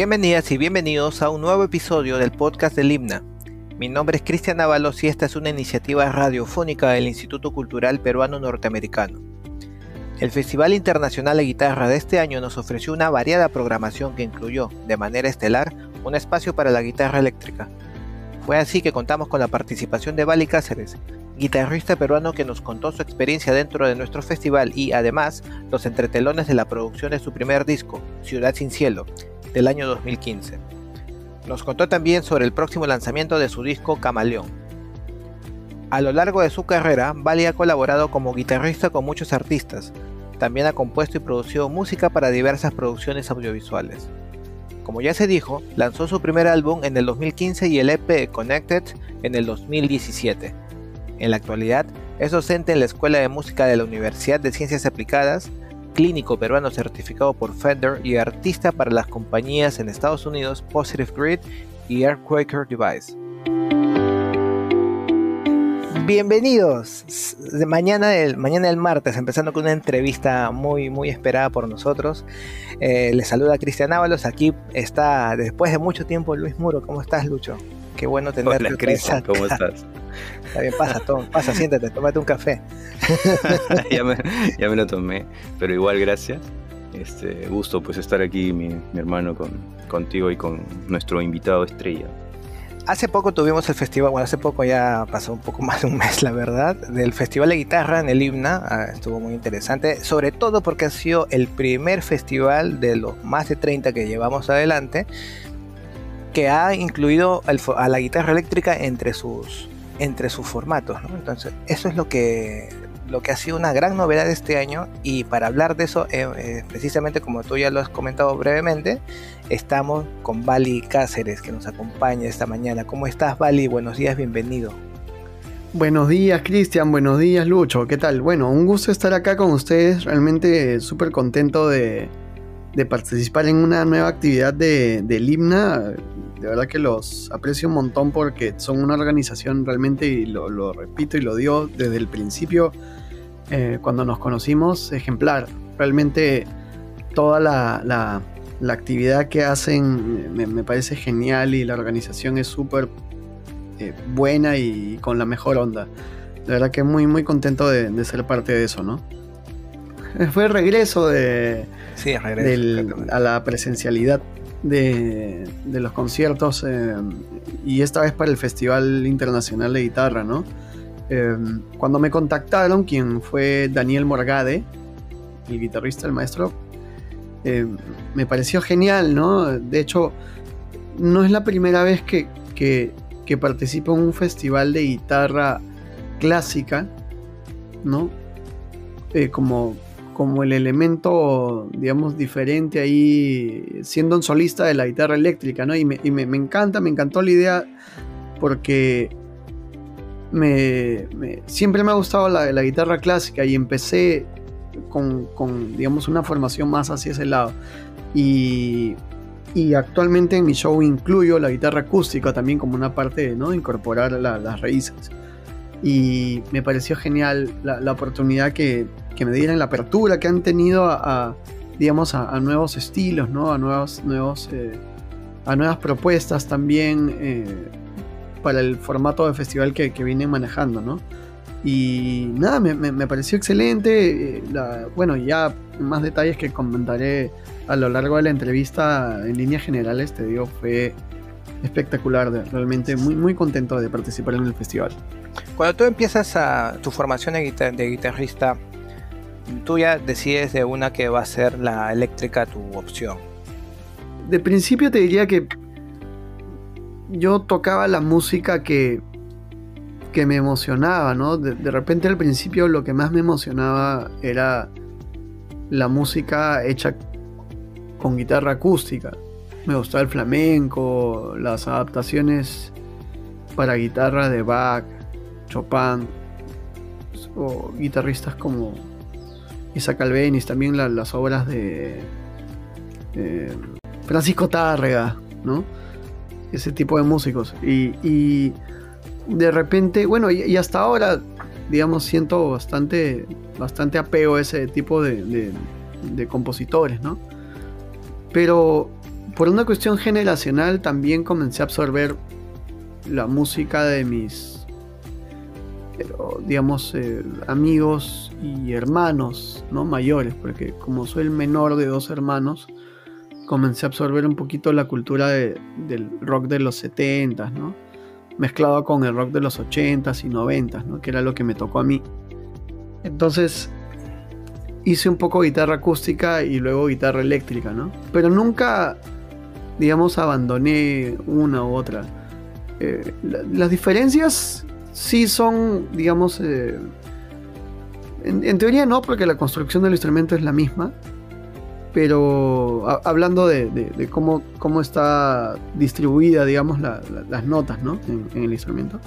Bienvenidas y bienvenidos a un nuevo episodio del podcast del Himna. Mi nombre es Cristian Ábalos y esta es una iniciativa radiofónica del Instituto Cultural Peruano Norteamericano. El Festival Internacional de Guitarra de este año nos ofreció una variada programación que incluyó, de manera estelar, un espacio para la guitarra eléctrica. Fue así que contamos con la participación de Bali Cáceres, guitarrista peruano que nos contó su experiencia dentro de nuestro festival y además los entretelones de la producción de su primer disco, Ciudad sin Cielo, del año 2015. Nos contó también sobre el próximo lanzamiento de su disco Camaleón. A lo largo de su carrera, Bali ha colaborado como guitarrista con muchos artistas. También ha compuesto y producido música para diversas producciones audiovisuales. Como ya se dijo, lanzó su primer álbum en el 2015 y el EP Connected en el 2017. En la actualidad, es docente en la Escuela de Música de la Universidad de Ciencias Aplicadas, clínico peruano certificado por Fender y artista para las compañías en Estados Unidos Positive Grid y Earthquaker Device. Bienvenidos. Mañana del, mañana del martes, empezando con una entrevista muy, muy esperada por nosotros. Eh, les saluda Cristian Ábalos. Aquí está, después de mucho tiempo, Luis Muro. ¿Cómo estás, Lucho? Qué bueno tenerte. Hola, Cristian, ¿cómo estás? Está bien, pasa, pasa, siéntate, tómate un café. ya, me, ya, me, lo tomé, pero igual gracias. Este, gusto pues estar aquí, mi, mi hermano, con, contigo y con nuestro invitado estrella. Hace poco tuvimos el festival, bueno, hace poco ya pasó un poco más de un mes, la verdad, del Festival de Guitarra en el Himna. Ah, estuvo muy interesante, sobre todo porque ha sido el primer festival de los más de 30 que llevamos adelante que ha incluido a la guitarra eléctrica entre sus, entre sus formatos. Entonces, eso es lo que, lo que ha sido una gran novedad este año y para hablar de eso, eh, eh, precisamente como tú ya lo has comentado brevemente, estamos con Bali Cáceres que nos acompaña esta mañana. ¿Cómo estás, Bali? Buenos días, bienvenido. Buenos días, Cristian. Buenos días, Lucho. ¿Qué tal? Bueno, un gusto estar acá con ustedes. Realmente súper contento de, de participar en una nueva actividad de, del himna. De verdad que los aprecio un montón porque son una organización realmente, y lo, repito y lo digo desde el principio, eh, cuando nos conocimos, ejemplar. Realmente toda la, la, actividad que hacen me, parece genial y la organización es súper eh, buena y con la mejor onda. De verdad que muy, muy contento de, de ser parte de eso, ¿no? Fue el regreso de Sí, a la presencialidad de, los conciertos eh, y esta vez para el Festival Internacional de Guitarra, ¿no? Eh, cuando me contactaron, quien fue Daniel Morgade, el guitarrista, el maestro, eh, me pareció genial, ¿no? De hecho, no es la primera vez que, que, que participo en un festival de guitarra clásica, ¿no? como como el elemento, digamos, diferente ahí, siendo un solista de la guitarra eléctrica, ¿no? Y me, encanta, me encantó la idea porque me, siempre me ha gustado la, la guitarra clásica y empecé con, digamos, una formación más hacia ese lado. Y, actualmente en mi show incluyo la guitarra acústica también como una parte ¿no? de incorporar las raíces. Y me pareció genial la oportunidad que, que me dieran la apertura que han tenido a, digamos, a, nuevos estilos, ¿no? A, nuevos, nuevos, eh, a nuevas propuestas también eh, para el formato de festival que, que vienen manejando, ¿no? Y nada, me, pareció excelente. Eh, bueno, ya más detalles que comentaré a lo largo de la entrevista en líneas generales, te digo, fue espectacular, realmente muy, muy contento de participar en el festival. Cuando tú empiezas a tu formación de guitarrista, tú ya decides de una que va a ser la eléctrica tu opción. De principio te diría que yo tocaba la música que, que me emocionaba, ¿no? De, repente al principio lo que más me emocionaba era la música hecha con guitarra acústica. Me gustaba el flamenco, las adaptaciones para guitarra de Bach, Chopin, o guitarristas como Isaac Albenis, también las obras de Francisco Tárrega, ¿no? Ese tipo de músicos. Y, de repente, bueno, y, hasta ahora, digamos, siento bastante, bastante apego a ese tipo de, de, compositores, ¿no? Pero por una cuestión generacional también comencé a absorber la música de mis, digamos, eh, amigos y hermanos, ¿no? Mayores, porque como soy el menor de dos hermanos, comencé a absorber un poquito la cultura del rock de los 70 ¿no? Mezclado con el rock de los 80s y 90s, ¿no? Que era lo que me tocó a mí. Entonces, hice un poco guitarra acústica y luego guitarra eléctrica, ¿no? Pero nunca, digamos, abandoné una u otra. Eh, las diferencias sí son, digamos, eh, en, teoría no, porque la construcción del instrumento es la misma, pero hablando de, cómo, cómo, está distribuida, digamos, las notas, ¿no? En, el instrumento.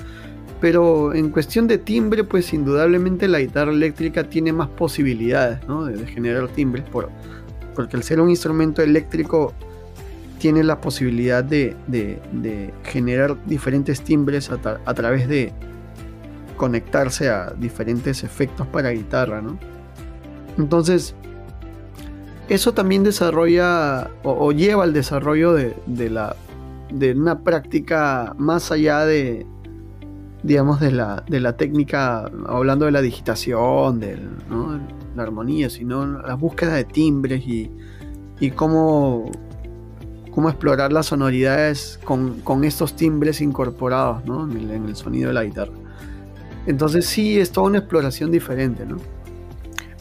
Pero en cuestión de timbre, pues indudablemente la guitarra eléctrica tiene más posibilidades, ¿no? De, generar timbres, por, porque al ser un instrumento eléctrico tiene la posibilidad de, generar diferentes timbres a, través de conectarse a diferentes efectos para guitarra, ¿no? Entonces, eso también desarrolla o, lleva al desarrollo de, la, de una práctica más allá de, digamos, de la, de la técnica, hablando de la digitación, de la armonía, sino la búsqueda de timbres y, y cómo cómo explorar las sonoridades con, estos timbres incorporados ¿no? en, el, sonido de la guitarra. Entonces sí, es toda una exploración diferente, ¿no?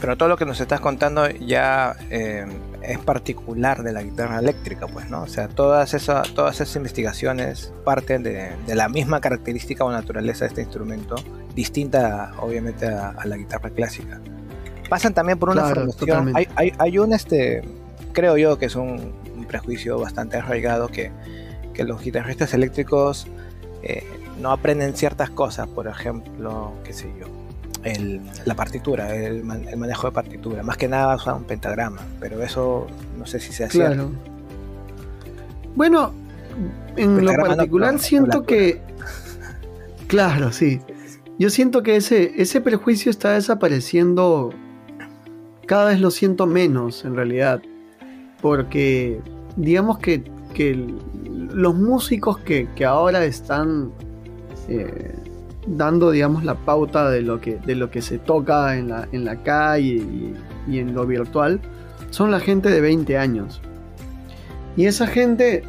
Pero todo lo que nos estás contando ya eh, es particular de la guitarra eléctrica, pues, ¿no? O sea, todas esas, todas esas investigaciones parten de, la misma característica o naturaleza de este instrumento, distinta obviamente a, la guitarra clásica. Pasan también por una formación. Hay, hay, hay un, este, creo yo que es un, prejuicio bastante arraigado que, los guitarristas eléctricos eh, no aprenden ciertas cosas, por ejemplo, qué sé yo, la partitura, el, manejo de partitura, más que nada usan un pentagrama, pero eso no sé si se hace. Claro. Bueno, en lo particular siento que... Claro, sí. Yo siento que ese, ese prejuicio está desapareciendo, cada vez lo siento menos en realidad, porque digamos que, los músicos que, ahora están eh, dando, digamos, la pauta de lo que, de lo que se toca en la, en la calle y, en lo virtual, son la gente de 20 años. Y esa gente,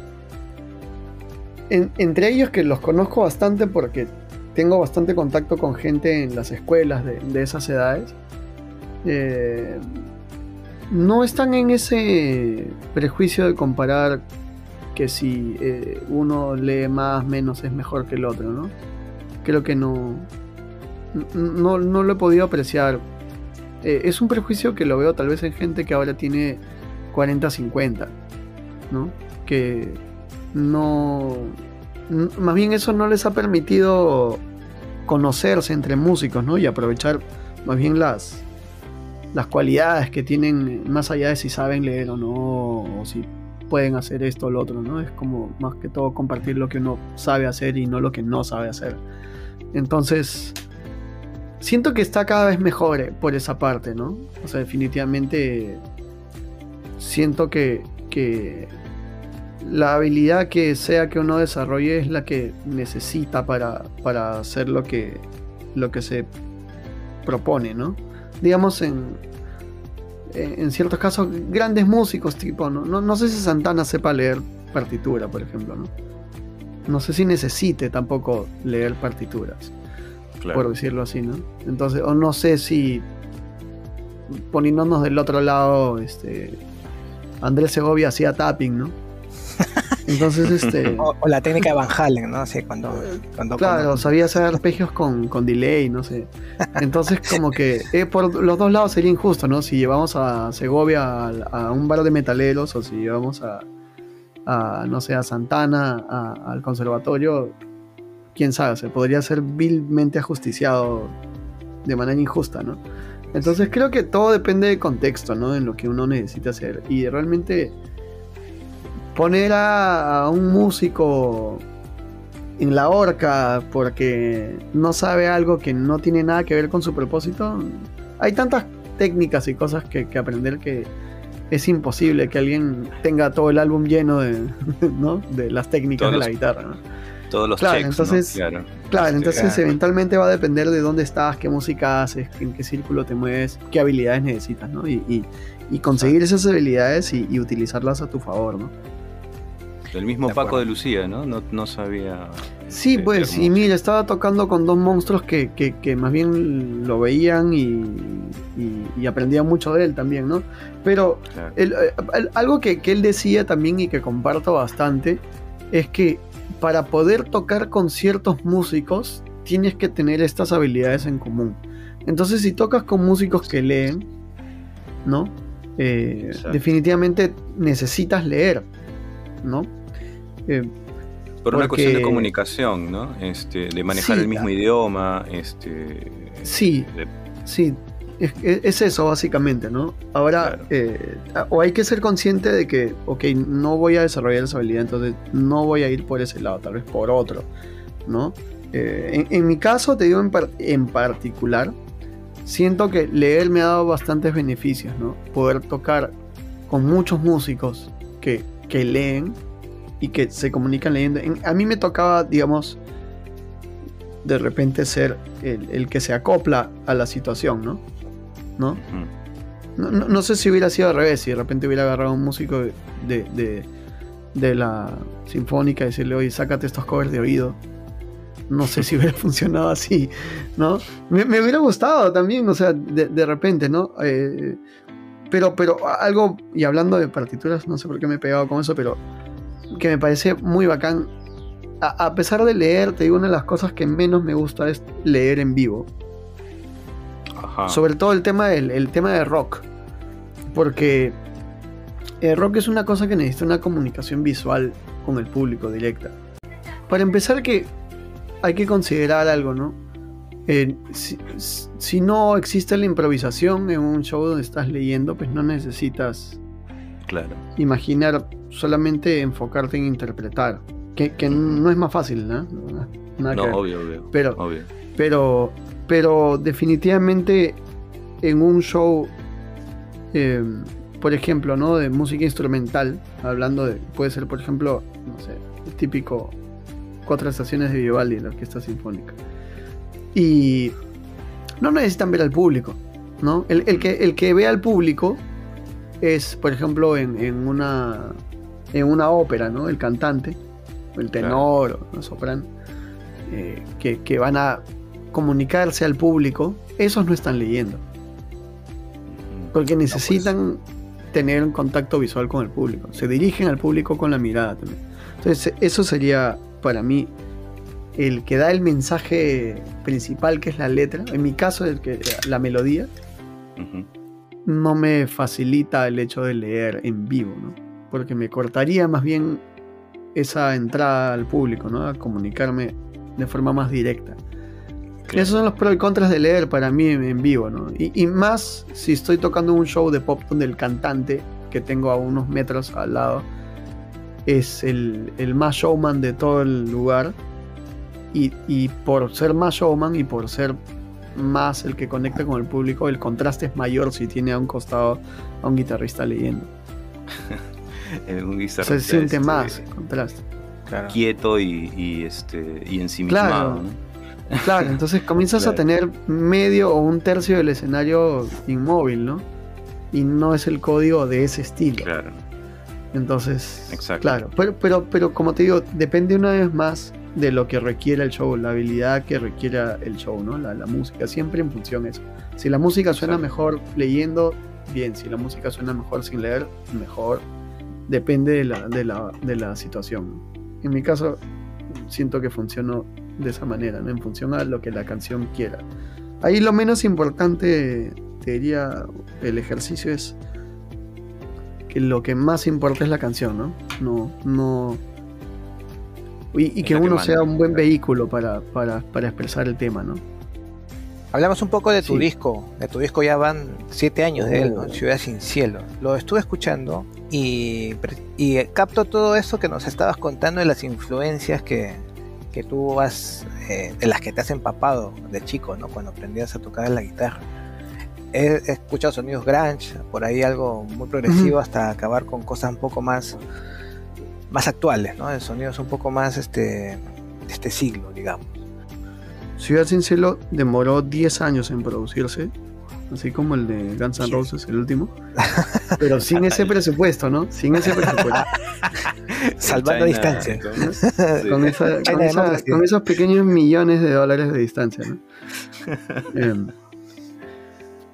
entre ellos que los conozco bastante porque tengo bastante contacto con gente en las escuelas de, esas edades, eh, no están en ese prejuicio de comparar que si eh, uno lee más, menos es mejor que el otro, ¿no? Creo que no, no, lo he podido apreciar. Eh, es un prejuicio que lo veo tal vez en gente que ahora tiene 40, 50, ¿no? Que no... Más bien eso no les ha permitido conocerse entre músicos, ¿no? Y aprovechar más bien las, las cualidades que tienen, más allá de si saben leer o no, o si pueden hacer esto o lo otro, ¿no? Es como más que todo compartir lo que uno sabe hacer y no lo que no sabe hacer. Entonces, siento que está cada vez mejor eh, por esa parte, ¿no? O sea, definitivamente siento que, que la habilidad que sea que uno desarrolle es la que necesita para, para hacer lo que, lo que se propone, ¿no? digamos, en, en ciertos casos, grandes músicos, tipo, ¿no? No, sé si Santana sepa leer partitura, por ejemplo, ¿no? No sé si necesite tampoco leer partituras, por decirlo así, ¿no? Entonces, o no sé si poniéndonos del otro lado, este, Andrés Segovia hacía tapping, ¿no? Entonces, este. O, la técnica de Van Halen, ¿no? Así cuando, cuando claro, sabía hacer arpegios con, con, delay, no sé. Entonces, como que eh, por los dos lados sería injusto, ¿no? Si llevamos a Segovia a, un bar de metaleros o si llevamos a, a no sé, a Santana al conservatorio, quién sabe, se podría ser vilmente ajusticiado de manera injusta, ¿no? Entonces creo que todo depende del contexto, ¿no? En lo que uno necesita hacer. Y realmente poner a, un músico en la horca porque no sabe algo que no tiene nada que ver con su propósito. Hay tantas técnicas y cosas que, aprender que, es imposible que alguien tenga todo el álbum lleno de, ¿no? de las técnicas de la guitarra. ¿no? Todos los claro, checks, entonces, ¿no? Claro. Claro, entonces eventualmente va a depender de dónde estás, qué música haces, en qué círculo te mueves, qué habilidades necesitas, ¿no? Y, y, y conseguir esas habilidades y, y, utilizarlas a tu favor, ¿no? El mismo de Paco de Lucía, ¿no? No, no sabía. Sí, pues, y mira, estaba tocando con dos monstruos que, que, que más bien lo veían y, y, aprendían mucho de él también, ¿no? Pero claro. el, el, algo que, que él decía también y que comparto bastante es que para poder tocar con ciertos músicos tienes que tener estas habilidades en común. Entonces, si tocas con músicos que leen, ¿no? Eh, definitivamente necesitas leer, ¿no? Eh, Por porque... una cuestión de comunicación, ¿no? Este, de manejar sí, el mismo idioma, este. Sí, de... sí. Es, es, eso básicamente, ¿no? Ahora, claro. eh, o hay que ser consciente de que, ok, no voy a desarrollar esa habilidad, entonces no voy a ir por ese lado, tal vez por otro, ¿no? Eh, en, en, mi caso, te digo en, par en, particular, siento que leer me ha dado bastantes beneficios, ¿no? Poder tocar con muchos músicos que, que leen y que se comunican leyendo. En, a mí me tocaba, digamos, de repente ser el, el que se acopla a la situación, ¿no? ¿no? No, no, no, sé si hubiera sido al revés, si de repente hubiera agarrado a un músico de, de, de, la sinfónica y decirle, oye, sácate estos covers de oído. No sé si hubiera funcionado así, ¿no? Me, me, hubiera gustado también, o sea, de, de repente, ¿no? Eh, pero, pero algo, y hablando de partituras, no sé por qué me he pegado con eso, pero que me parece muy bacán. A, a pesar de leer, te digo, una de las cosas que menos me gusta es leer en vivo. Ajá. Sobre todo el tema, del, el tema de rock. Porque el rock es una cosa que necesita una comunicación visual con el público directa. Para empezar que hay que considerar algo, ¿no? Eh, si, si, no existe la improvisación en un show donde estás leyendo, pues no necesitas claro. imaginar, solamente enfocarte en interpretar. Que, que no es más fácil, ¿no? Nada no, obvio, obvio. Pero, obvio. pero pero definitivamente en un show, eh, por ejemplo, ¿no? De música instrumental, hablando de, puede ser, por ejemplo, no sé, el típico cuatro estaciones de Vivaldi, la orquesta sinfónica. Y no necesitan ver al público, ¿no? El, el que, el que ve al público es, por ejemplo, en, en, una, en una ópera, ¿no? El cantante, el tenor claro. o el soprano, eh, que, que van a comunicarse al público, esos no están leyendo. Porque necesitan no, pues. tener un contacto visual con el público. Se dirigen al público con la mirada también. Entonces, eso sería para mí el que da el mensaje principal, que es la letra. En mi caso, el que, la melodía. Uh -huh. No me facilita el hecho de leer en vivo, ¿no? Porque me cortaría más bien esa entrada al público, ¿no? A comunicarme de forma más directa. Claro. Esos son los pros y contras de leer para mí en vivo, ¿no? Y, y, más si estoy tocando un show de pop donde el cantante, que tengo a unos metros al lado, es el, el más showman de todo el lugar. Y, y, por ser más showman y por ser más el que conecta con el público, el contraste es mayor si tiene a un costado a un guitarrista leyendo. un guitarrista Se siente este, más contraste. Claro. Quieto y, y, este, y ensimismado, claro. ¿no? Claro, entonces comienzas claro. a tener medio o un tercio del escenario inmóvil, ¿no? Y no es el código de ese estilo. Claro. Entonces, Exacto. claro, pero, pero, pero como te digo, depende una vez más de lo que requiera el show, la habilidad que requiera el show, ¿no? La, la música, siempre en función de eso. Si la música suena mejor leyendo, bien, si la música suena mejor sin leer, mejor. Depende de la, de la, de la situación. En mi caso, siento que funcionó de esa manera, ¿no? en función a lo que la canción quiera. Ahí lo menos importante, te diría, el ejercicio es que lo que más importa es la canción, ¿no? No, no. Y, y que uno que sea un buen vehículo para, para, para, expresar el tema, ¿no? Hablamos un poco de tu sí. disco. De tu disco ya van siete años de él, ¿no? Oh. Ciudad sin cielo. Lo estuve escuchando y, y capto todo eso que nos estabas contando de las influencias que, que tú has, eh, de las que te has empapado de chico, ¿no? Cuando aprendías a tocar la guitarra. he, escuchado sonidos grunge, por ahí algo muy progresivo, hasta acabar con cosas un poco más, más actuales, ¿no? Sonidos un poco más este, de este siglo, digamos. Ciudad Sin Cielo demoró 10 años en producirse, así como el de Guns N' Roses, el último. Pero sin ese presupuesto, ¿no? Sin ese presupuesto. Salvando distancia. Con, esos pequeños millones de dólares de distancia, ¿no? Em,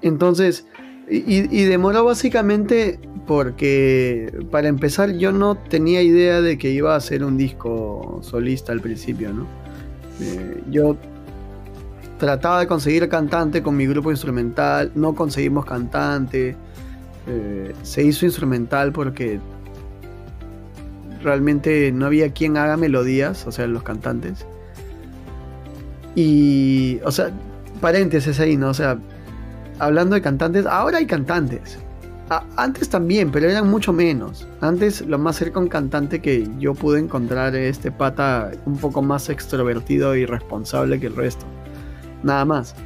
entonces, y, demoró básicamente porque, para empezar, yo no tenía idea de que iba a ser un disco solista al principio, ¿no? Eh, yo trataba de conseguir cantante con mi grupo instrumental, no conseguimos cantante, eh, se hizo instrumental porque realmente no había quien haga melodías, o sea, los cantantes. Y, o sea, paréntesis ahí, ¿no? O sea, hablando de cantantes, ahora hay cantantes. antes también, pero eran mucho menos. Antes lo más cerca un cantante que yo pude encontrar este pata un poco más extrovertido y responsable que el resto. Nada más.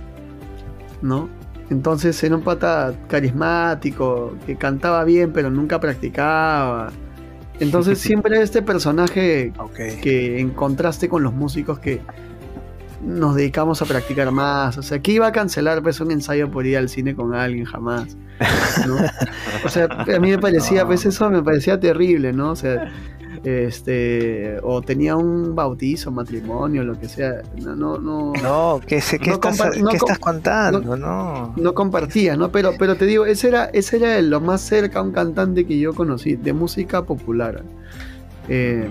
¿No? Entonces era un pata carismático, que cantaba bien pero nunca practicaba. Entonces siempre este personaje que en contraste con los músicos que nos dedicamos a practicar más. O sea, ¿qué iba a cancelar pues un ensayo por ir al cine con alguien jamás? O sea, a mí me parecía, pues eso me parecía terrible, ¿no? O sea, este o tenía un bautizo, matrimonio, lo que sea. No, no, no. No, ¿qué, estás, estás, contando? No, no, compartía, ¿no? Pero, pero te digo, ese era, ese era lo más cerca a un cantante que yo conocí, de música popular. Eh,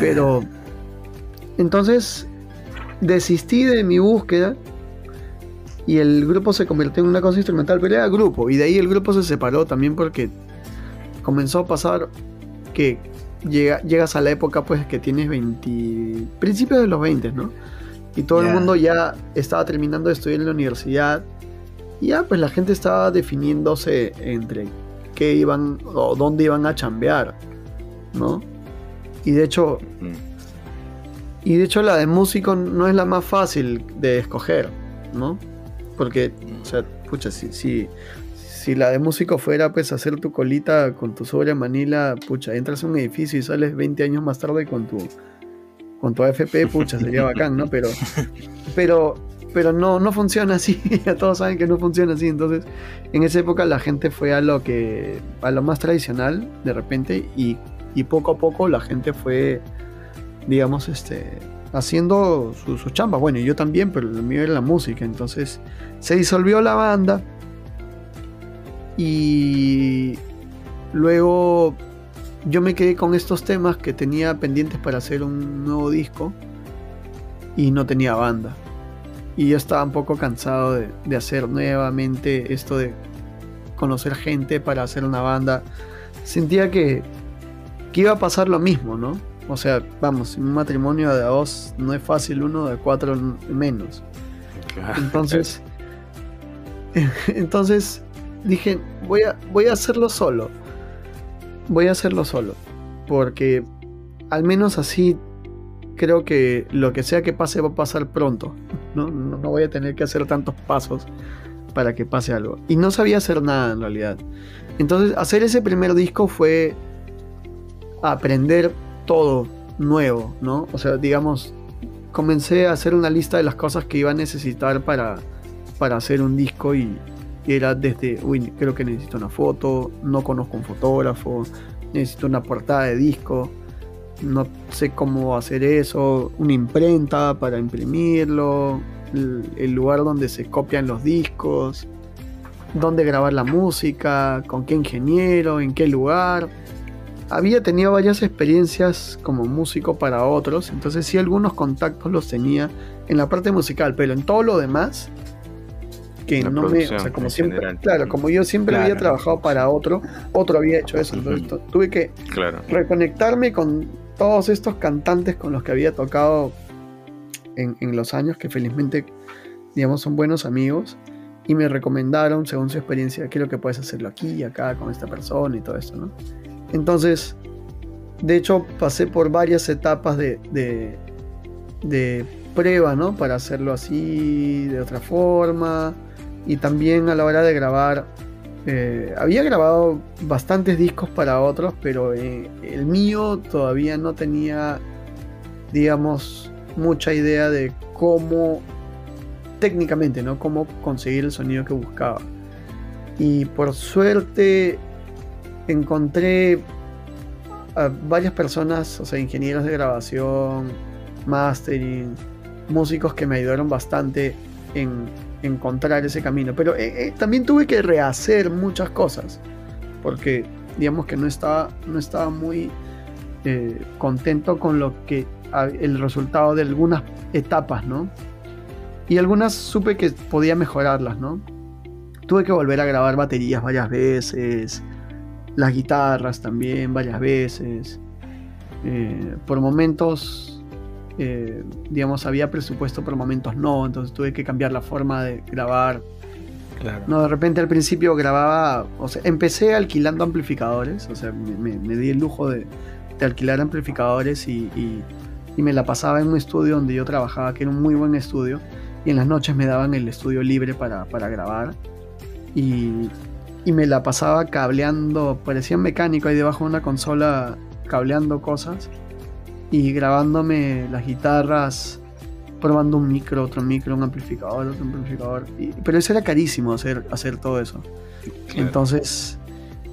pero entonces desistí de mi búsqueda y el grupo se convirtió en una cosa instrumental, pero era grupo, y de ahí el grupo se separó también porque comenzó a pasar que llega, llegas a la época pues que tienes 20, principios de los 20, ¿no? Y todo el mundo ya estaba terminando de estudiar en la universidad, y ya pues la gente estaba definiéndose entre qué iban o dónde iban a chambear, ¿no? Y de hecho, mm. Y de hecho la de músico no es la más fácil de escoger, ¿no? Porque, o sea, pucha, si, si, si la de músico fuera pues hacer tu colita con tu sobre Manila, pucha, entras a un edificio y sales 20 años más tarde con tu con tu AFP, pucha, sería bacán, ¿no? Pero pero pero no no funciona así, ya todos saben que no funciona así, entonces en esa época la gente fue a lo que a lo más tradicional de repente y, y poco a poco la gente fue digamos, este, haciendo su, chamba. Bueno, yo también, pero lo mío era la música. Entonces se disolvió la banda y luego yo me quedé con estos temas que tenía pendientes para hacer un nuevo disco y no tenía banda. Y yo estaba un poco cansado de, hacer nuevamente esto de conocer gente para hacer una banda. Sentía que iba a pasar lo mismo, ¿no? O sea, vamos, un matrimonio de dos no es fácil, uno de cuatro menos. Entonces, entonces dije, voy a, voy a hacerlo solo. Voy a hacerlo solo. Porque al menos así creo que lo que sea que pase va a pasar pronto. No, no, no voy a tener que hacer tantos pasos para que pase algo. Y no sabía hacer nada en realidad. Entonces, hacer ese primer disco fue aprender todo nuevo, ¿no? O sea, digamos, comencé a hacer una lista de las cosas que iba a necesitar para, para hacer un disco y, era desde, uy, creo que necesito una foto, no conozco un fotógrafo, necesito una portada de disco, no sé cómo hacer eso, una imprenta para imprimirlo, el lugar donde se copian los discos, dónde grabar la música, con qué ingeniero, en qué lugar había tenido varias experiencias como músico para otros, entonces sí algunos contactos los tenía en la parte musical, pero en todo lo demás, que no me, o sea, como siempre, claro, como yo siempre había trabajado para otro, otro había hecho eso, entonces tuve que reconectarme con todos estos cantantes con los que había tocado en, en los años, que felizmente, digamos, son buenos amigos y me recomendaron, según su experiencia, quiero que puedes hacerlo aquí y acá con esta persona y todo esto, ¿no? Entonces, de hecho, pasé por varias etapas de, de, prueba, ¿no? Para hacerlo así, de otra forma. y también a la hora de grabar, eh, había grabado bastantes discos para otros, pero eh, el mío todavía no tenía, digamos, mucha idea de cómo, técnicamente, ¿no? Cómo conseguir el sonido que buscaba. Y por suerte encontré a varias personas, o sea, ingenieros de grabación, mastering, músicos que me ayudaron bastante en encontrar ese camino. Pero eh, eh, también tuve que rehacer muchas cosas, porque digamos que no estaba, no estaba muy eh, contento con lo que el resultado de algunas etapas, ¿no? Y algunas supe que podía mejorarlas, ¿no? Tuve que volver a grabar baterías varias veces, las guitarras también varias veces. por momentos eh, digamos, había presupuesto, por momentos no, entonces tuve que cambiar la forma de grabar. No, de repente al principio grababa, o sea, empecé alquilando amplificadores, o sea, me, di el lujo de, alquilar amplificadores y, me la pasaba en un estudio donde yo trabajaba, que era un muy buen estudio, y en las noches me daban el estudio libre para, grabar. Y, y me la pasaba cableando, parecía un mecánico ahí debajo de una consola cableando cosas y grabándome las guitarras, probando un micro, otro micro, un amplificador, otro amplificador. pero eso era carísimo hacer, hacer todo eso. Entonces,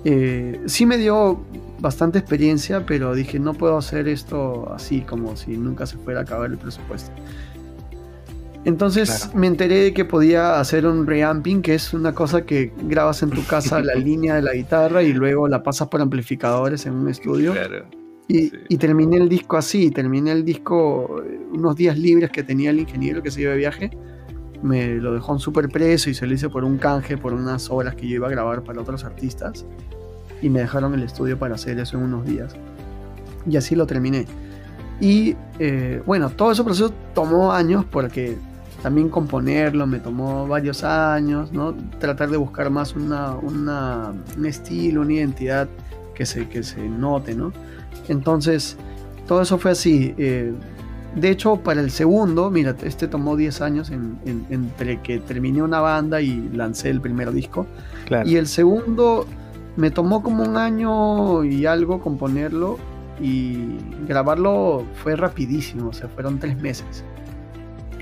eh, sí me dio bastante experiencia, pero dije, no puedo hacer esto así, como si nunca se fuera a acabar el presupuesto. Entonces me enteré de que podía hacer un reamping, que es una cosa que grabas en tu casa la línea de la guitarra y luego la pasas por amplificadores en un estudio. Claro. Y, terminé el disco así, terminé el disco eh, unos días libres que tenía el ingeniero que se iba de viaje, me lo dejó en super preso y se lo hice por un canje, por unas obras que yo iba a grabar para otros artistas, y me dejaron el estudio para hacer eso en unos días. Y así lo terminé. Y eh, bueno, todo ese proceso tomó años porque también componerlo me tomó varios años, ¿no? Tratar de buscar más una, una, un estilo, una identidad que se, que se note, ¿no? Entonces, todo eso fue así. Eh, de hecho, para el segundo, mira, este tomó 10 años entre que terminé una banda y lancé el primer disco. Y el segundo me tomó como un año y algo componerlo y grabarlo fue rapidísimo, o sea, fueron tres meses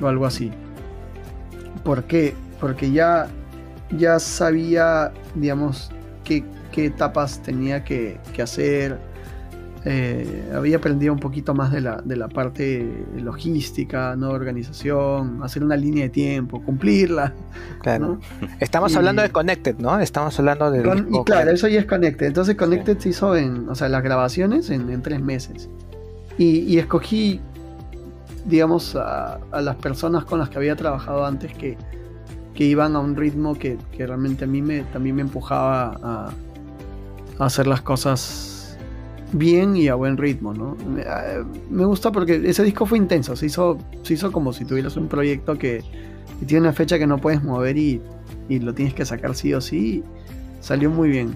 o algo así. ¿Por qué? Porque ya, ya sabía, digamos, qué, qué etapas tenía que, que hacer, eh, había aprendido un poquito más de la, de la parte logística, ¿no? organización, hacer una línea de tiempo, cumplirla. Claro. Estamos hablando de Connected, ¿no? Estamos hablando de... y claro, eso ya es Connected. Entonces Connected se hizo en, o sea, las grabaciones en, tres meses. Y, escogí, digamos, a, las personas con las que había trabajado antes que, que iban a un ritmo que, que, realmente a mí me, también me empujaba a, a hacer las cosas bien y a buen ritmo, ¿no? Eh, me, gusta porque ese disco fue intenso, se hizo, se hizo como si tuvieras un proyecto que, tiene una fecha que no puedes mover y, lo tienes que sacar sí o sí. Salió muy bien.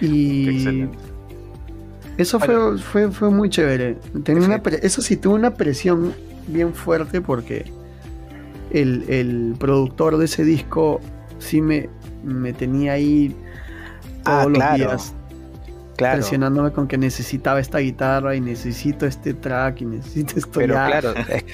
Y eso fue, fue, fue, muy chévere. eso sí, tuvo una presión bien fuerte porque el, productor de ese disco sí me, me tenía ahí todos ah, los días presionándome con que necesitaba esta guitarra y necesito este track y necesito esto Pero claro, es,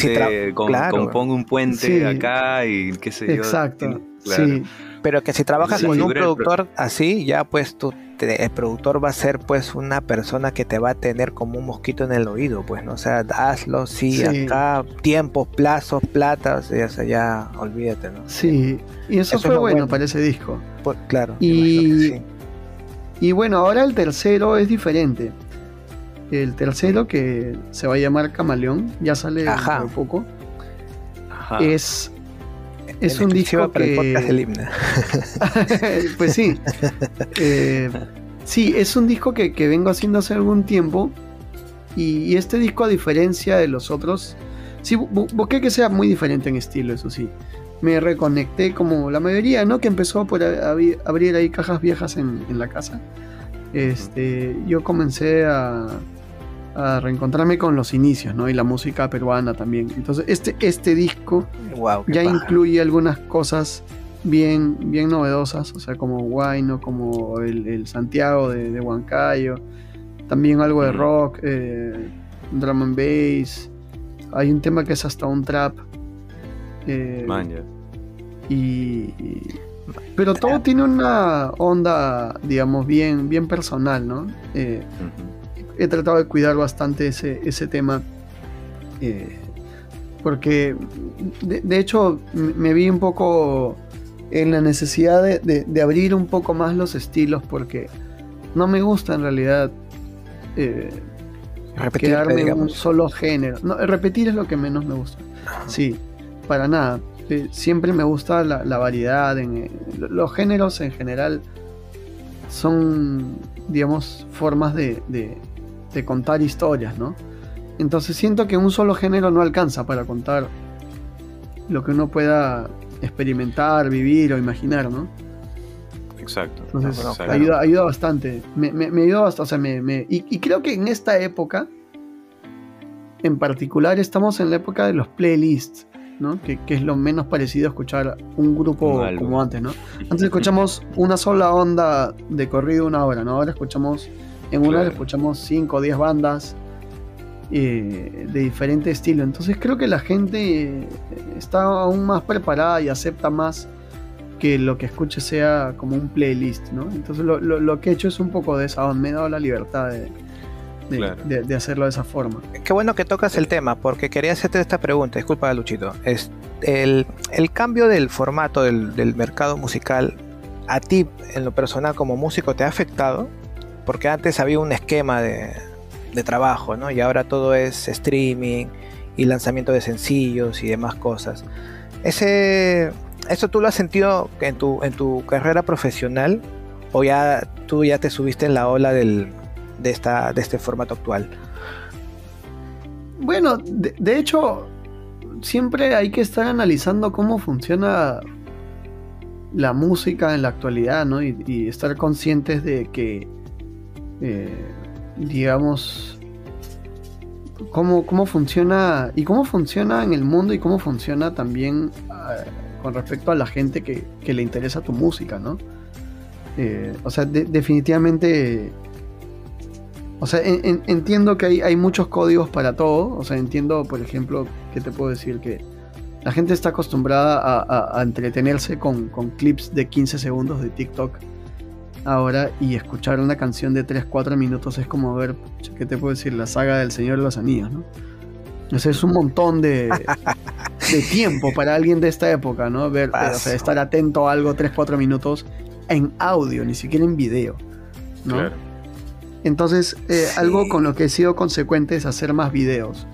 que compongo un puente acá y qué sé yo. Exacto, sí. Pero que si trabajas con un productor así, ya pues tú, el productor va a ser pues una persona que te va a tener como un mosquito en el oído, pues, ¿no? O sea, hazlo, sí, acá, tiempos, plazos, platas, ya, sea, ya olvídate, ¿no? Sí, y eso, fue bueno, para ese disco. Pues, claro. Y, y bueno, ahora el tercero es diferente. El tercero, que se va a llamar Camaleón, ya sale un poco. Es, es un disco para que... el podcast del himno. pues sí. Eh, sí, es un disco que, vengo haciendo hace algún tiempo. Y, este disco, a diferencia de los otros, sí, busqué que sea muy diferente en estilo, eso sí me reconecté como la mayoría, ¿no? Que empezó por abrir ahí cajas viejas en, la casa. Este, yo comencé a, reencontrarme con los inicios, ¿no? Y la música peruana también. Entonces, este, este disco ya incluye algunas cosas bien, bien novedosas, o sea, como Guayno, como el, Santiago de, de, Huancayo, también algo de rock, eh, drum and bass, hay un tema que es hasta un trap. Eh, y, pero todo tiene una onda, digamos, bien, bien personal, ¿no? Eh, he tratado de cuidar bastante ese, ese tema. Eh, porque, de, hecho, me vi un poco en la necesidad de, abrir un poco más los estilos, porque no me gusta en realidad eh, quedarme en un solo género. No, repetir es lo que menos me gusta. Sí, para nada. Eh, siempre me gusta la, variedad. En, los géneros en general son, digamos, formas de, de, contar historias, ¿no? Entonces siento que un solo género no alcanza para contar lo que uno pueda experimentar, vivir o imaginar, ¿no? Exacto. Entonces, Ayuda, ayuda, bastante. Me, me, ayuda bastante. O sea, me, y, y, creo que en esta época, en particular, estamos en la época de los playlists. Que, es lo menos parecido a escuchar un grupo como antes, ¿no? Antes escuchamos una sola onda de corrido una hora, ¿no? Ahora escuchamos, en una hora escuchamos 5 o 10 bandas eh, de diferente estilo. Entonces creo que la gente está aún más preparada y acepta más que lo que escuche sea como un playlist, ¿no? Entonces lo, lo que he hecho es un poco de esa, me he dado la libertad de, de, hacerlo de esa forma. Qué bueno que tocas el tema, porque quería hacerte esta pregunta, disculpa Luchito. Es el, cambio del formato del, mercado musical, ¿a ti en lo personal como músico te ha afectado? Porque antes había un esquema de, trabajo, ¿no? Y ahora todo es streaming y lanzamiento de sencillos y demás cosas. Ese, ¿Eso tú lo has sentido en tu, en tu carrera profesional? ¿O ya tú ya te subiste en la ola del, de, esta, de este formato actual? Bueno, de, hecho, siempre hay que estar analizando cómo funciona la música en la actualidad, ¿no? Y, estar conscientes de que, eh, digamos, cómo, cómo, funciona y cómo funciona en el mundo y cómo funciona también eh, con respecto a la gente que, le interesa tu música, ¿no? Eh, o sea, definitivamente o sea, entiendo que hay, muchos códigos para todo. O sea, entiendo, por ejemplo, que te puedo decir que la gente está acostumbrada a, entretenerse con, clips de 15 segundos de TikTok ahora y escuchar una canción de 3, 4 minutos es como ver, ¿qué te puedo decir? La saga del Señor de los Anillos, ¿no? O sea, es un montón de, tiempo para alguien de esta época, ¿no? Ver, o sea, estar atento a algo 3, 4 minutos en audio, ni siquiera en video, ¿no? Claro. Entonces, eh, algo con lo que he sido consecuente es hacer más videos.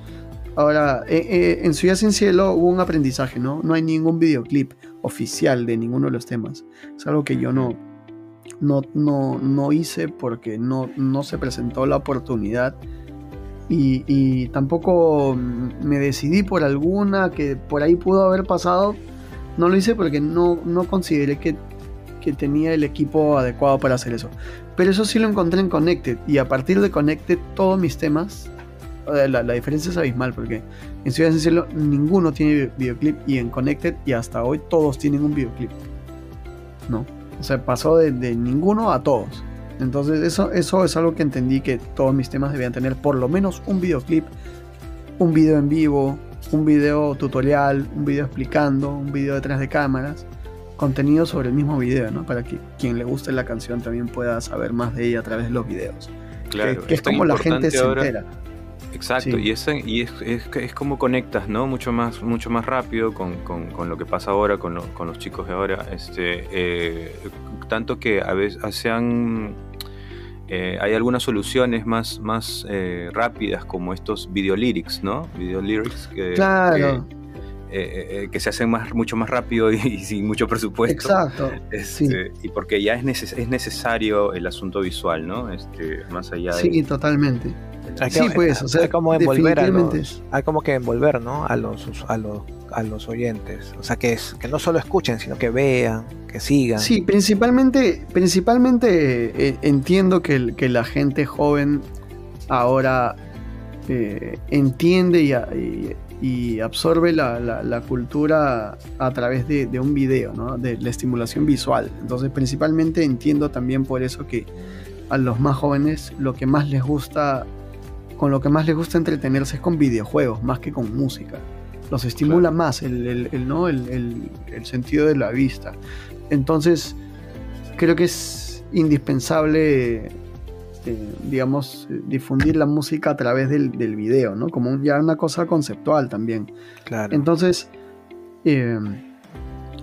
Ahora, eh, eh, en Ciudad Sin Cielo hubo un aprendizaje, ¿no? No hay ningún videoclip oficial de ninguno de los temas. Es algo que yo no, no, no, hice porque no, no se presentó la oportunidad. Y, tampoco me decidí por alguna que por ahí pudo haber pasado. No lo hice porque no, no consideré que que tenía el equipo adecuado para hacer eso. Pero eso sí lo encontré en Connected y a partir de Connected todos mis temas, la, diferencia es abismal porque en Ciudad de Cielo ninguno tiene videoclip y en Connected y hasta hoy todos tienen un videoclip. ¿No? O sea, pasó de, ninguno a todos. Entonces eso, eso es algo que entendí que todos mis temas debían tener por lo menos un videoclip, un video en vivo, un video tutorial, un video explicando, un video detrás de cámaras contenido sobre el mismo video, ¿no? Para que quien le guste la canción también pueda saber más de ella a través de los videos. Claro, que, es como la gente se entera. Exacto, y, es, y es, es, como conectas, ¿no? Mucho más, mucho más rápido con, con, lo que pasa ahora, con, los chicos de ahora. Este, eh, tanto que a veces sean, eh, hay algunas soluciones más, más eh, rápidas como estos video lyrics, ¿no? Video lyrics que, claro. Eh, que se hacen más, mucho más rápido y, sin mucho presupuesto. Exacto. Este, y porque ya es, es necesario el asunto visual, ¿no? Este, más allá de. Sí, totalmente. Sí, pues, o sea, hay como envolver a los, hay como que envolver, ¿no? A los, a los, a los oyentes. O sea, que, es, que no solo escuchen, sino que vean, que sigan. Sí, principalmente, principalmente entiendo que, que la gente joven ahora entiende y, y absorbe la, cultura a través de, un video, ¿no? de la estimulación visual. Entonces principalmente entiendo también por eso que a los más jóvenes lo que más les gusta, con lo que más les gusta entretenerse es con videojuegos, más que con música. Los estimula más el, ¿no? el, sentido de la vista. Entonces, creo que es indispensable eh, digamos, difundir la música a través del, del, video, ¿no? Como ya una cosa conceptual también. Claro. Entonces, eh,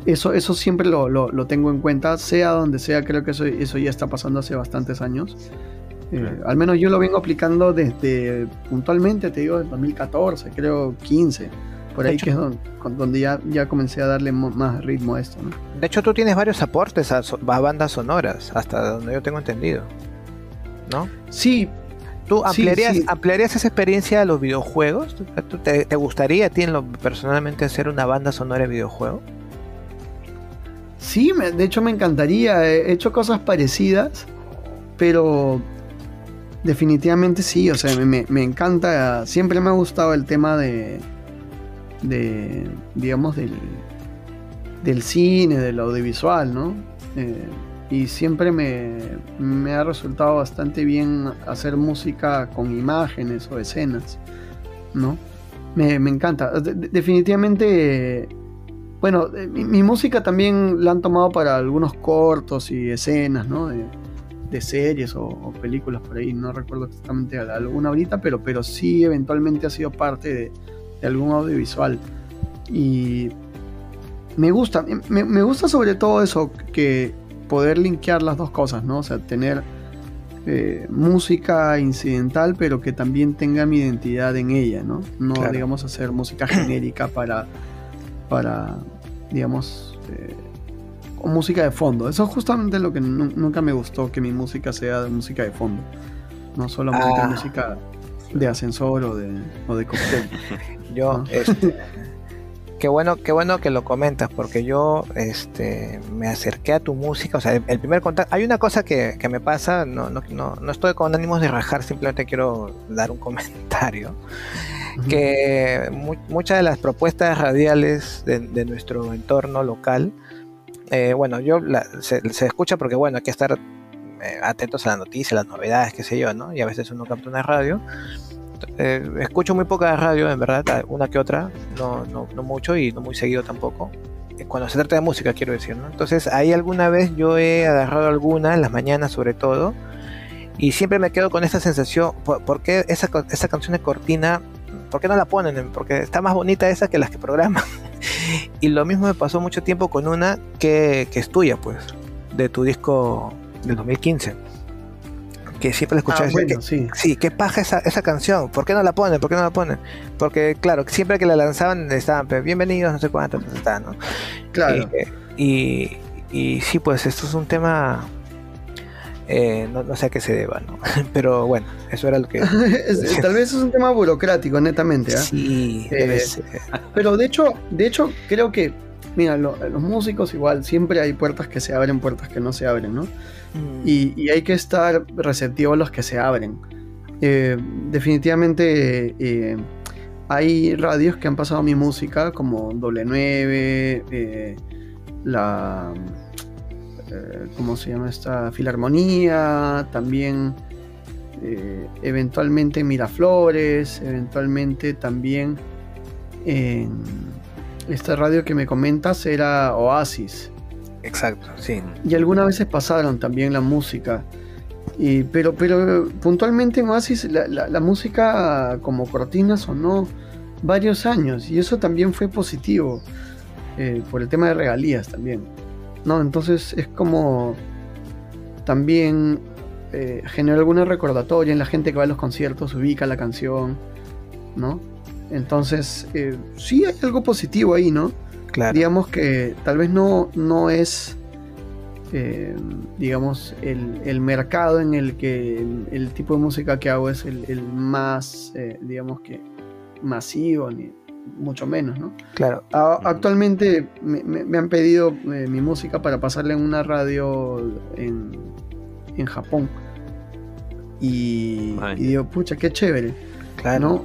eso, eso siempre lo, lo, tengo en cuenta, sea donde sea, creo que eso, eso ya está pasando hace bastantes años. Eh, al menos yo lo vengo aplicando desde puntualmente, te digo, 2014, creo 15. Por ahí que es donde, ya, ya comencé a darle más ritmo a esto. ¿no? De hecho, tú tienes varios aportes a, a bandas sonoras, hasta donde yo tengo entendido. ¿no? Sí. ¿Tú ampliarías, ampliarías esa experiencia a los videojuegos? te, gustaría a ti personalmente hacer una banda sonora de videojuego? Sí, de hecho me encantaría. He hecho cosas parecidas, pero definitivamente sí. O sea, me, encanta. Siempre me ha gustado el tema de. de digamos, del, del cine, del audiovisual, ¿no? Eh, y siempre me, ha resultado bastante bien hacer música con imágenes o escenas, ¿no? Me, encanta. definitivamente, bueno, eh, mi, música también la han tomado para algunos cortos y escenas, ¿no? Series o, películas por ahí, no recuerdo exactamente alguna ahorita, pero, pero sí eventualmente ha sido parte de, algún audiovisual. Y me gusta, me, me gusta sobre todo eso, que poder linkear las dos cosas, ¿no? O sea, tener eh, música incidental, pero que también tenga mi identidad en ella, ¿no? No, digamos, hacer música genérica para, para digamos, eh, o música de fondo. Eso es justamente lo que nunca me gustó, que mi música sea de música de fondo, no solamente ah. música de ascensor o de, o de cóctel. Yo, este, qué bueno, qué bueno que lo comentas, porque yo este, me acerqué a tu música, o sea, el, primer contacto, hay una cosa que, me pasa, no, no, no, estoy con ánimos de rajar, simplemente quiero dar un comentario, que muchas de las propuestas radiales de, nuestro entorno local, eh, bueno, yo se, escucha porque, bueno, hay que estar eh, atentos a las noticias, las novedades, qué sé yo, ¿no? Y a veces uno capta una radio eh, escucho muy poca radio, en verdad, una que otra, no, no, no, mucho y no muy seguido tampoco. Cuando se trata de música, quiero decir, ¿no? Entonces, ahí alguna vez yo he agarrado alguna, en las mañanas sobre todo, y siempre me quedo con esa sensación, ¿por, qué esa, esa canción de cortina, por qué no la ponen? Porque está más bonita esa que las que programan. y lo mismo me pasó mucho tiempo con una que, que es tuya, pues, de tu disco del 2015 que siempre la escuchaba. Ah, sí. sí, qué paja esa, esa canción. ¿Por qué no la ponen? ¿Por qué no la ponen? Porque, claro, siempre que la lanzaban estaban, bienvenidos, no sé cuánto, ¿no? Claro. Y, y, sí, pues esto es un tema. Eh, no, sé a qué se deba, ¿no? Pero bueno, eso era lo que. Tal vez es un tema burocrático, netamente. ¿ah? Sí, eh, Pero de hecho, de hecho, creo que, mira, los músicos igual, siempre hay puertas que se abren, puertas que no se abren, ¿no? Mm. Y, hay que estar receptivo a los que se abren. Eh, definitivamente eh, hay radios que han pasado mi música, como Doble 9, eh. ¿Cómo se llama esta? Filarmonía, también. eventualmente Miraflores, eventualmente también en esta radio que me comentas era Oasis. Exacto, sí. Y algunas veces pasaron también la música. Y, pero, pero puntualmente en Oasis la, música como cortina sonó varios años y eso también fue positivo eh, por el tema de regalías también. ¿No? Entonces es como también eh, generó alguna recordatoria en la gente que va a los conciertos, ubica la canción, ¿no? Entonces eh, sí hay algo positivo ahí, ¿no? Digamos que tal vez no, no es, eh, digamos, el, mercado en el que el, tipo de música que hago es el, más, eh, digamos que, masivo, ni mucho menos, ¿no? Claro. actualmente me, han pedido eh, mi música para pasarle en una radio en, en Japón. Y, digo, pucha, qué chévere. Claro.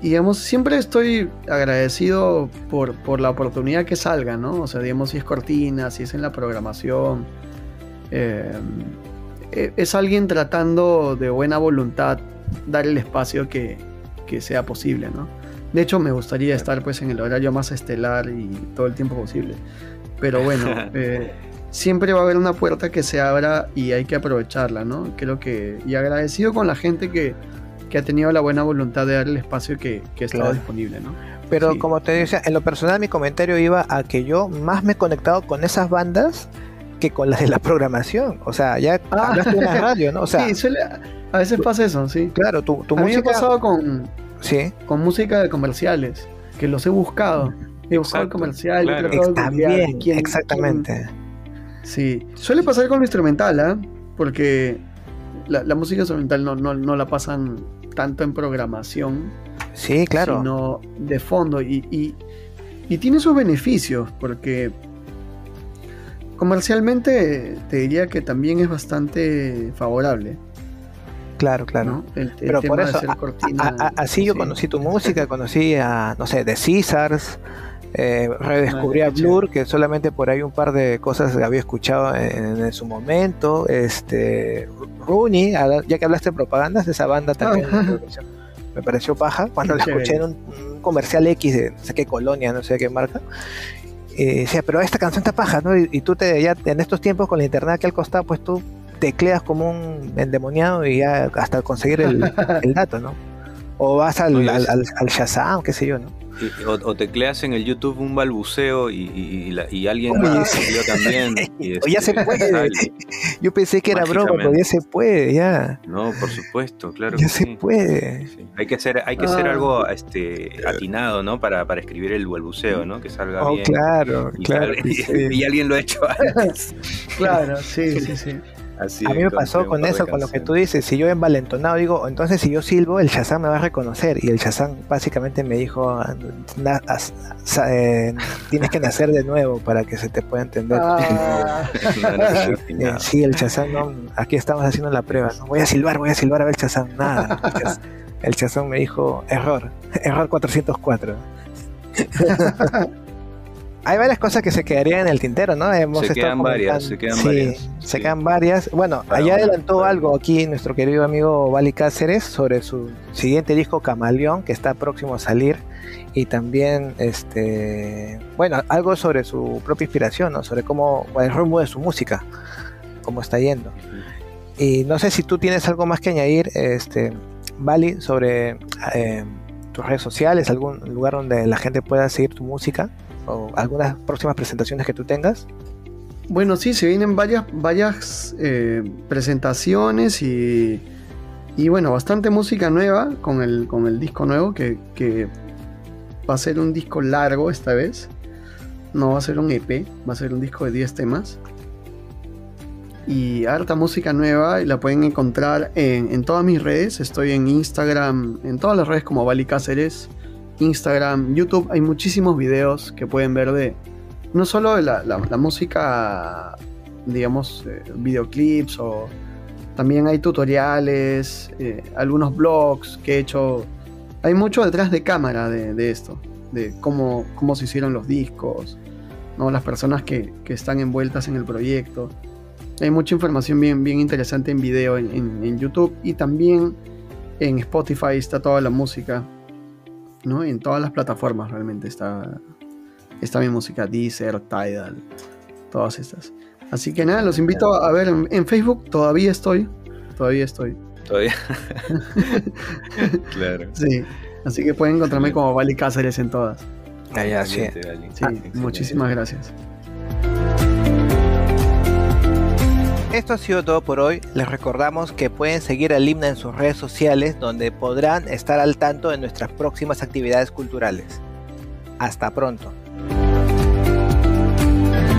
digamos, siempre estoy agradecido por, por, la oportunidad que salga, ¿no? O sea, digamos, si es cortina, si es en la programación. Eh, e, es alguien tratando de buena voluntad dar el espacio que, que, sea posible, ¿no? De hecho, me gustaría estar pues en el horario más estelar y todo el tiempo posible. Pero bueno, eh, siempre va a haber una puerta que se abra y hay que aprovecharla, ¿no? Creo que, y agradecido con la gente que, que ha tenido la buena voluntad de dar el espacio que, que estaba disponible, ¿no? Pero como te decía, en lo personal mi comentario iba a que yo más me he conectado con esas bandas que con las de la programación. O sea, ya ah. hablaste de la radio, ¿no? O sea, sí, a veces pasa eso, sí. Claro, tu, tu a música... Mí me ha pasado con, ¿Sí? con música de comerciales, que los he buscado. He buscado el comercial, claro. También, exactamente. Sí, suele pasar con lo instrumental, ¿ah? Porque la, música instrumental no, no, no la pasan tanto en programación. Sí, claro. Sino de fondo. Y, y, tiene sus beneficios, porque comercialmente te diría que también es bastante favorable. Claro, claro. Pero por eso, así yo conocí tu música, conocí a, no sé, The Caesars, eh, redescubrí a Blur, que solamente por ahí un par de cosas había escuchado en, su momento. Este, Rooney, ya que hablaste de propagandas de esa banda también, me pareció paja cuando la escuché en un, comercial X de no sé qué colonia, no sé qué marca. Y decía, pero esta canción está paja, ¿no? Y, tú te, ya en estos tiempos con la internet aquí al costado, pues tú tecleas como un endemoniado y ya hasta conseguir el, dato, ¿no? O vas al, al, al, al Shazam, qué sé yo, ¿no? o, tecleas en el YouTube un balbuceo y, y, alguien lo también. o ya se puede. Yo pensé que era broma, pero ya se puede, ya. No, por supuesto, claro. Ya se puede. Hay que hacer, hay que hacer ah. algo este, atinado, ¿no? Para, para escribir el balbuceo, ¿no? Que salga oh, bien. Claro, claro. Y, alguien lo ha hecho antes. claro, sí, sí, sí a mí me pasó con eso, con lo que tú dices. Si yo envalentonado digo, entonces si yo silbo, el Shazam me va a reconocer. Y el Shazam básicamente me dijo, eh, tienes que nacer de nuevo para que se te pueda entender. Ah. sí, el Shazam, aquí estamos haciendo la prueba. Voy a silbar, voy a silbar a ver el Shazam. Nada. El Shazam me dijo, error, error 404 hay varias cosas que se quedarían en el tintero, ¿no? Hemos se quedan varias, se quedan varias. Se quedan varias. Bueno, allá adelantó algo aquí nuestro querido amigo Vali Cáceres sobre su siguiente disco Camaleón, que está próximo a salir. Y también, este, bueno, algo sobre su propia inspiración, ¿no? Sobre cómo, el rumbo de su música, cómo está yendo. Y no sé si tú tienes algo más que añadir, este, Vali, sobre eh, tus redes sociales, algún lugar donde la gente pueda seguir tu música o algunas próximas presentaciones que tú tengas? Bueno, sí, se vienen varias, varias eh, presentaciones y, y, bueno, bastante música nueva con el, con el disco nuevo que, va a ser un disco largo esta vez. No va a ser un EP, va a ser un disco de 10 temas. Y harta música nueva y la pueden encontrar en, en todas mis redes. Estoy en Instagram, en todas las redes como Bali Cáceres. Instagram, YouTube, hay muchísimos videos que pueden ver de no solo la, música, digamos, eh, videoclips o también hay tutoriales, eh, algunos blogs que he hecho. Hay mucho detrás de cámara de, esto, de cómo, cómo se hicieron los discos, ¿no? las personas que, están envueltas en el proyecto. Hay mucha información bien, bien interesante en video en YouTube y también en Spotify está toda la música ¿no? En todas las plataformas realmente está, está mi música, Deezer, Tidal, todas estas. Así que nada, los invito a ver en, Facebook, todavía estoy, todavía estoy. Todavía. claro. Sí, así que pueden encontrarme como Vali Cáceres en todas. Ah, sí. sí muchísimas gracias. Esto ha sido todo por hoy. Les recordamos que pueden seguir al Himna en sus redes sociales donde podrán estar al tanto de nuestras próximas actividades culturales. Hasta pronto.